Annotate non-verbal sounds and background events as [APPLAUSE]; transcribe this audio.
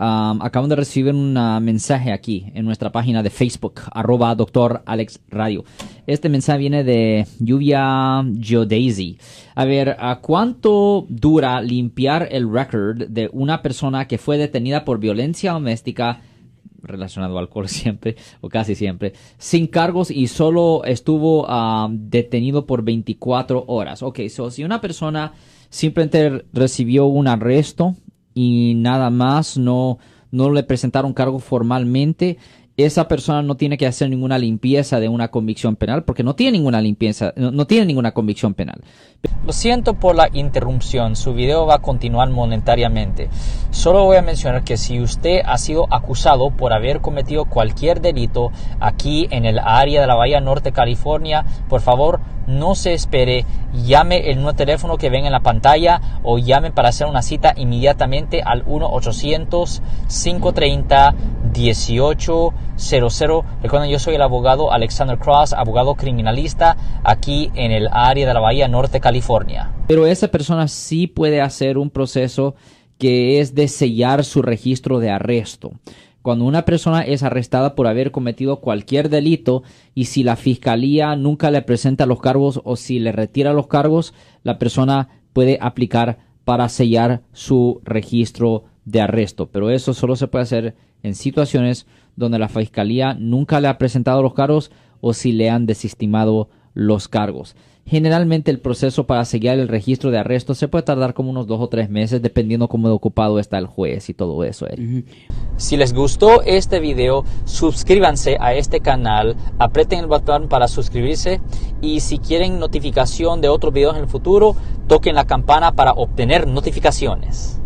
Um, acabamos de recibir un mensaje aquí en nuestra página de Facebook, arroba doctor Alex Radio. Este mensaje viene de Lluvia Geodaisy. A ver, ¿a cuánto dura limpiar el record de una persona que fue detenida por violencia doméstica relacionado al alcohol [LAUGHS] siempre o casi siempre, sin cargos y solo estuvo um, detenido por 24 horas. Ok, so si una persona simplemente recibió un arresto y nada más, no, no le presentaron cargo formalmente, esa persona no tiene que hacer ninguna limpieza de una convicción penal porque no tiene ninguna limpieza, no, tiene ninguna convicción penal. Lo siento por la interrupción, su video va a continuar monetariamente. Solo voy a mencionar que si usted ha sido acusado por haber cometido cualquier delito aquí en el área de la Bahía Norte, California, por favor no se espere, llame el nuevo teléfono que ven en la pantalla o llame para hacer una cita inmediatamente al 1-800-530-1800. Recuerden, yo soy el abogado Alexander Cross, abogado criminalista aquí en el área de la Bahía Norte, California. Pero esa persona sí puede hacer un proceso que es de sellar su registro de arresto cuando una persona es arrestada por haber cometido cualquier delito y si la fiscalía nunca le presenta los cargos o si le retira los cargos, la persona puede aplicar para sellar su registro de arresto. Pero eso solo se puede hacer en situaciones donde la fiscalía nunca le ha presentado los cargos o si le han desestimado los cargos. Generalmente el proceso para sellar el registro de arresto se puede tardar como unos dos o tres meses dependiendo cómo de ocupado está el juez y todo eso. Si les gustó este video, suscríbanse a este canal, aprieten el botón para suscribirse y si quieren notificación de otros videos en el futuro, toquen la campana para obtener notificaciones.